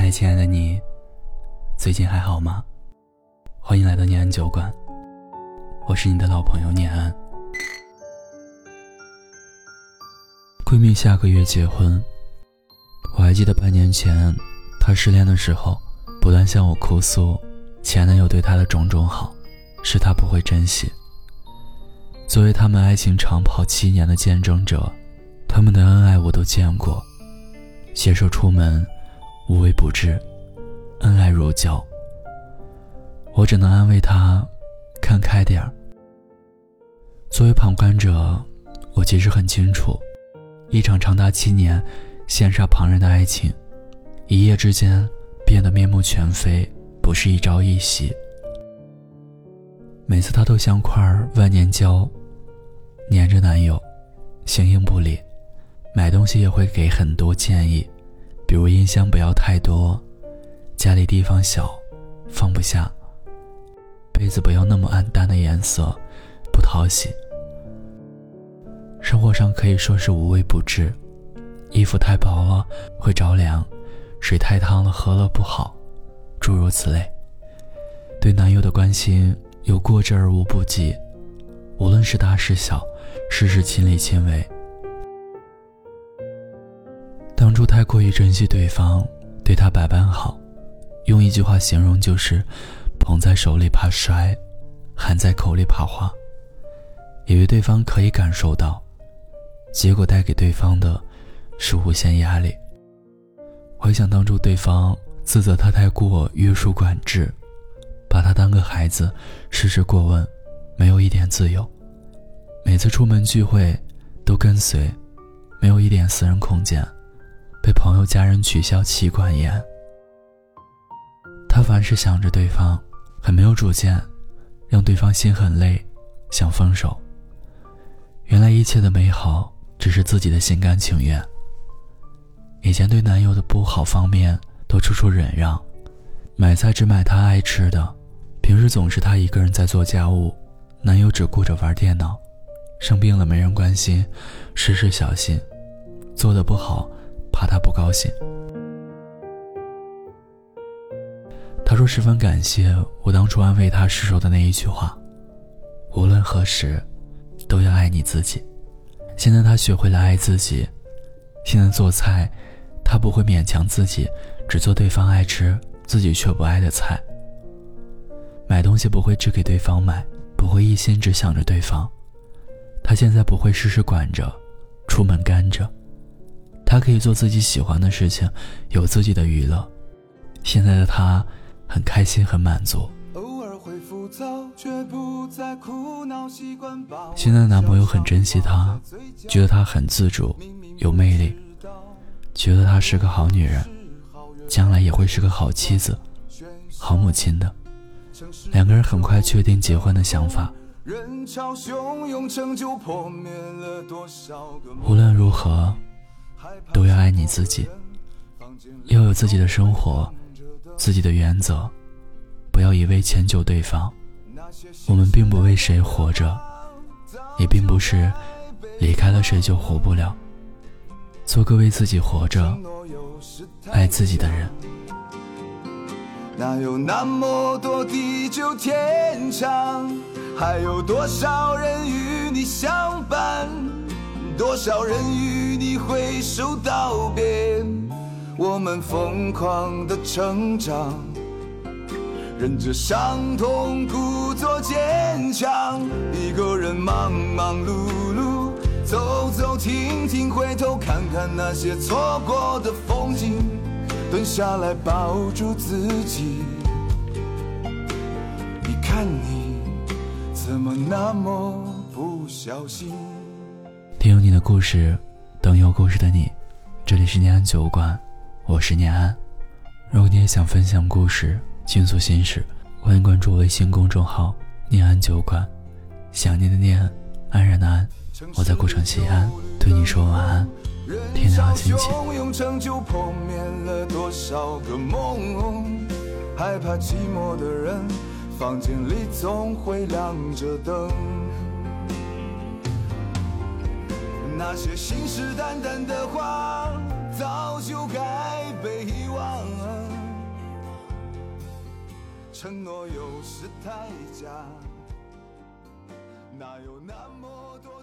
嗨，亲爱的你，最近还好吗？欢迎来到念安酒馆，我是你的老朋友念安。闺蜜下个月结婚，我还记得半年前她失恋的时候，不断向我哭诉前男友对她的种种好，是她不会珍惜。作为他们爱情长跑七年的见证者，他们的恩爱我都见过，携手出门，无微不至，恩爱如胶。我只能安慰他，看开点儿。作为旁观者，我其实很清楚，一场长达七年、羡煞旁人的爱情，一夜之间变得面目全非，不是一朝一夕。每次他都像块万年胶。黏着男友，形影不离，买东西也会给很多建议，比如音箱不要太多，家里地方小，放不下。被子不要那么暗淡的颜色，不讨喜。生活上可以说是无微不至，衣服太薄了会着凉，水太烫了喝了不好，诸如此类。对男友的关心有过之而无不及，无论是大是小。事事亲力亲为。初太过于珍惜对方，对他百般好，用一句话形容就是“捧在手里怕摔，含在口里怕化”。以为对方可以感受到，结果带给对方的是无限压力。回想当初对方自责他太过约束管制，把他当个孩子，事事过问，没有一点自由。每次出门聚会，都跟随，没有一点私人空间，被朋友家人取笑妻管严。他凡事想着对方，很没有主见，让对方心很累，想分手。原来一切的美好只是自己的心甘情愿。以前对男友的不好方面都处处忍让，买菜只买他爱吃的，平时总是他一个人在做家务，男友只顾着玩电脑。生病了没人关心，事事小心，做的不好，怕他不高兴。他说十分感谢我当初安慰他失手的那一句话：“无论何时，都要爱你自己。”现在他学会了爱自己，现在做菜，他不会勉强自己只做对方爱吃、自己却不爱的菜。买东西不会只给对方买，不会一心只想着对方。他现在不会事事管着，出门干着，他可以做自己喜欢的事情，有自己的娱乐。现在的他很开心，很满足。现在的男朋友很珍惜她，觉得她很自主，有魅力，觉得她是个好女人，将来也会是个好妻子、好母亲的。两个人很快确定结婚的想法。无论如何，都要爱你自己，要有自己的生活，自己的原则，不要一味迁就对方。我们并不为谁活着，也并不是离开了谁就活不了。做个为自己活着、爱自己的人。哪有那么多地久天长？还有多少人与你相伴？多少人与你挥手道别？我们疯狂的成长，忍着伤痛，故作坚强。一个人忙忙碌碌，走走停停，回头看看那些错过的风景，蹲下来抱住自己。你看你。怎么那么不小心？听有你的故事，等有故事的你。这里是念安酒馆，我是念安。如果你也想分享故事、倾诉心事，欢迎关注微信公众号“念安酒馆”。想念的念，安然的安，我在古城西安对你说晚安。天亮心情。害怕寂寞的人。房间里总会亮着灯，那些信誓旦旦的话早就该被遗忘承诺有时太假哪有那么多